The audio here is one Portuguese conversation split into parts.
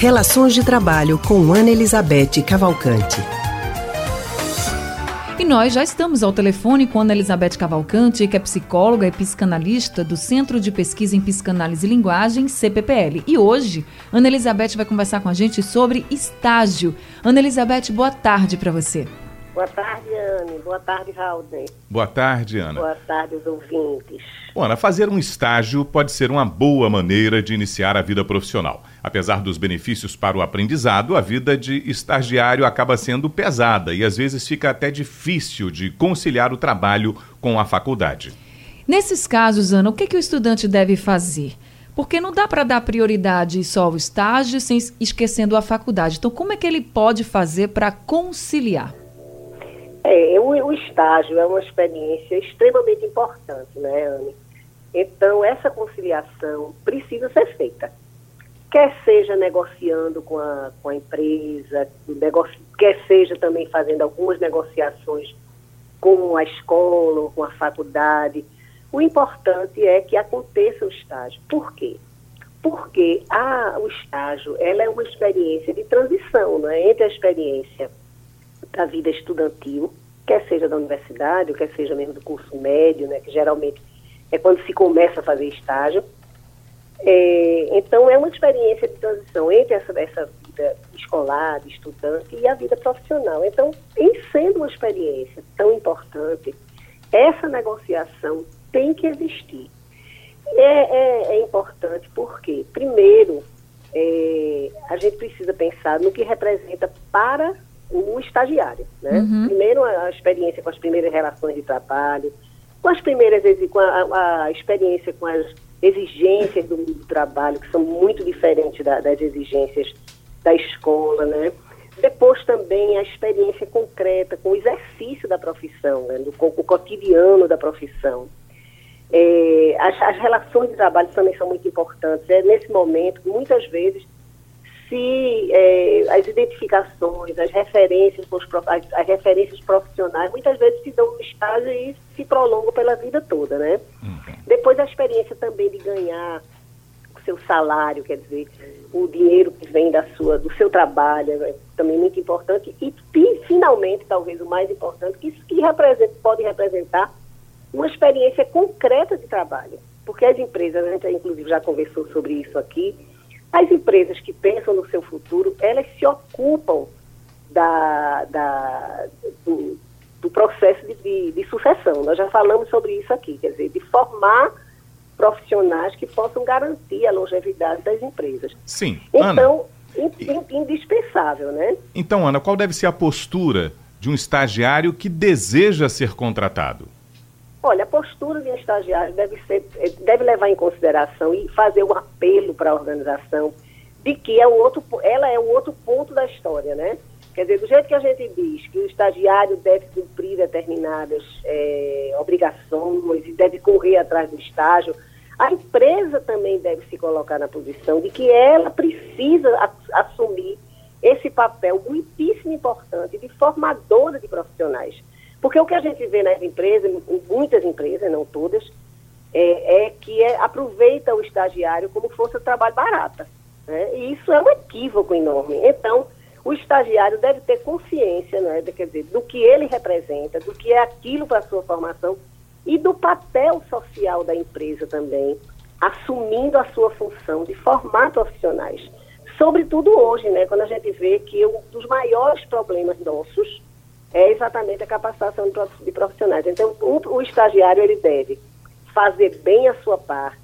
Relações de Trabalho com Ana Elizabeth Cavalcante. E nós já estamos ao telefone com Ana Elizabeth Cavalcante, que é psicóloga e psicanalista do Centro de Pesquisa em Psicanálise e Linguagem, CPPL. E hoje, Ana Elizabeth vai conversar com a gente sobre estágio. Ana Elizabeth, boa tarde para você. Boa tarde, Anne. Boa tarde, Raul. Boa tarde, Ana. Boa tarde, os ouvintes. Bom, Ana, fazer um estágio pode ser uma boa maneira de iniciar a vida profissional. Apesar dos benefícios para o aprendizado, a vida de estagiário acaba sendo pesada e às vezes fica até difícil de conciliar o trabalho com a faculdade. Nesses casos, Ana, o que, que o estudante deve fazer? Porque não dá para dar prioridade só ao estágio sem esquecendo a faculdade. Então, como é que ele pode fazer para conciliar? É, o, o, estágio é uma experiência extremamente importante, né, Anne? Então, essa conciliação precisa ser feita. Quer seja negociando com a, com a empresa, negocio, quer seja também fazendo algumas negociações com a escola ou com a faculdade. O importante é que aconteça o estágio. Por quê? Porque a, o estágio ela é uma experiência de transição né, entre a experiência da vida estudantil, quer seja da universidade, quer seja mesmo do curso médio, né, que geralmente é quando se começa a fazer estágio. É, então, é uma experiência de transição entre essa, essa vida escolar, de estudante, e a vida profissional. Então, em sendo uma experiência tão importante, essa negociação tem que existir. É, é, é importante porque, primeiro, é, a gente precisa pensar no que representa para o estagiário. Né? Uhum. Primeiro, a experiência com as primeiras relações de trabalho, com as primeiras com a, a experiência com as exigências do, do, trabalho, que são muito diferentes da, das exigências da escola, né? Depois também a experiência concreta com o exercício da profissão, né? Do, com o cotidiano da profissão. É, as, as, relações de trabalho também são muito importantes. É nesse momento, muitas vezes, se é, as identificações, as referências, as, as, referências profissionais, muitas vezes se dão no estágio e se prolongam pela vida toda, né? Uhum. Depois a experiência também de ganhar o seu salário, quer dizer, o dinheiro que vem da sua, do seu trabalho, é também muito importante. E, e finalmente, talvez o mais importante, que isso que representa, pode representar uma experiência concreta de trabalho. Porque as empresas, a gente inclusive já conversou sobre isso aqui, as empresas que pensam no seu futuro, elas se ocupam da, da, do, do processo de, de, de, sucessão. Nós já falamos sobre isso aqui, quer dizer, de formar profissionais que possam garantir a longevidade das empresas. Sim. Então, Ana, indispensável, né? Então, Ana, qual deve ser a postura de um estagiário que deseja ser contratado? Olha, a postura de um estagiário deve, ser, deve levar em consideração e fazer um apelo para a organização de que é o outro, ela é o outro ponto da história, né? Quer dizer, do jeito que a gente diz que o estagiário deve cumprir determinadas é, obrigações e deve correr atrás do estágio, a empresa também deve se colocar na posição de que ela precisa assumir esse papel muitíssimo importante de formadora de profissionais. Porque o que a gente vê nas empresas, em muitas empresas, não todas, é, é que é, aproveita o estagiário como força de trabalho barata. Né? E isso é um equívoco enorme. Então, o estagiário deve ter consciência né, quer dizer, do que ele representa, do que é aquilo para a sua formação e do papel social da empresa também, assumindo a sua função de formar profissionais. Sobretudo hoje, né, quando a gente vê que um dos maiores problemas nossos é exatamente a capacitação de profissionais. Então, o, o estagiário ele deve fazer bem a sua parte,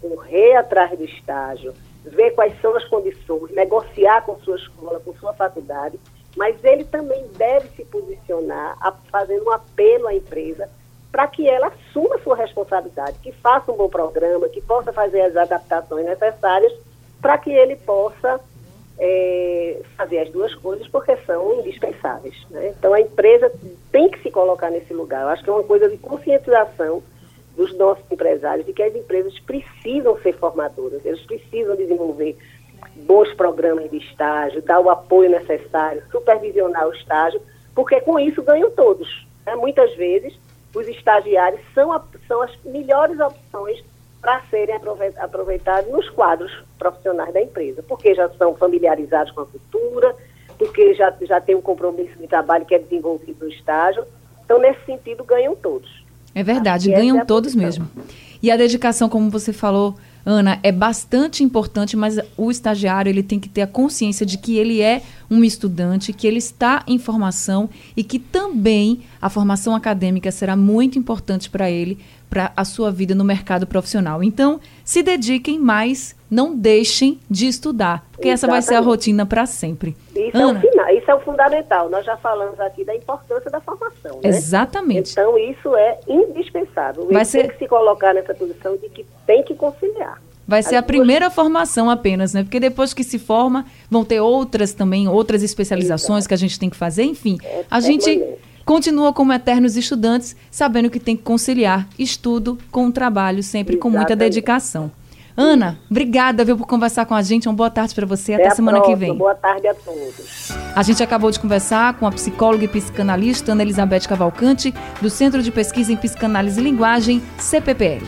correr atrás do estágio, ver quais são as condições, negociar com sua escola, com sua faculdade, mas ele também deve se posicionar a, fazendo um apelo à empresa para que ela assuma sua responsabilidade, que faça um bom programa, que possa fazer as adaptações necessárias para que ele possa é, fazer as duas coisas porque são indispensáveis. Né? Então a empresa tem que se colocar nesse lugar. Eu acho que é uma coisa de conscientização dos nossos empresários de que as empresas precisam ser formadoras, eles precisam desenvolver bons programas de estágio, dar o apoio necessário, supervisionar o estágio, porque com isso ganham todos. Né? Muitas vezes os estagiários são, a, são as melhores opções para serem aproveitados nos quadros profissionais da empresa, porque já são familiarizados com a cultura, porque já, já tem um compromisso de trabalho que é desenvolvido no estágio. Então, nesse sentido, ganham todos. É verdade, ganham é todos mesmo. E a dedicação, como você falou, Ana, é bastante importante, mas o estagiário ele tem que ter a consciência de que ele é um estudante, que ele está em formação e que também a formação acadêmica será muito importante para ele, para a sua vida no mercado profissional. Então, se dediquem mais, não deixem de estudar, porque Exatamente. essa vai ser a rotina para sempre. Isso Ana, é, o final, isso é o fundamental. Nós já falamos aqui da importância da formação. Né? Exatamente. Então, isso é indispensável. Vai ser... tem que se colocar nessa posição de que tem que conciliar. Vai ser a primeira formação apenas, né? Porque depois que se forma, vão ter outras também, outras especializações que a gente tem que fazer. Enfim, é a gente continua como eternos estudantes, sabendo que tem que conciliar estudo com o trabalho, sempre Exatamente. com muita dedicação. Ana, obrigada viu, por conversar com a gente. Uma boa tarde para você. Até, Até semana próxima. que vem. Boa tarde a todos. A gente acabou de conversar com a psicóloga e psicanalista Ana Elizabeth Cavalcante, do Centro de Pesquisa em Psicanálise e Linguagem, CPPL.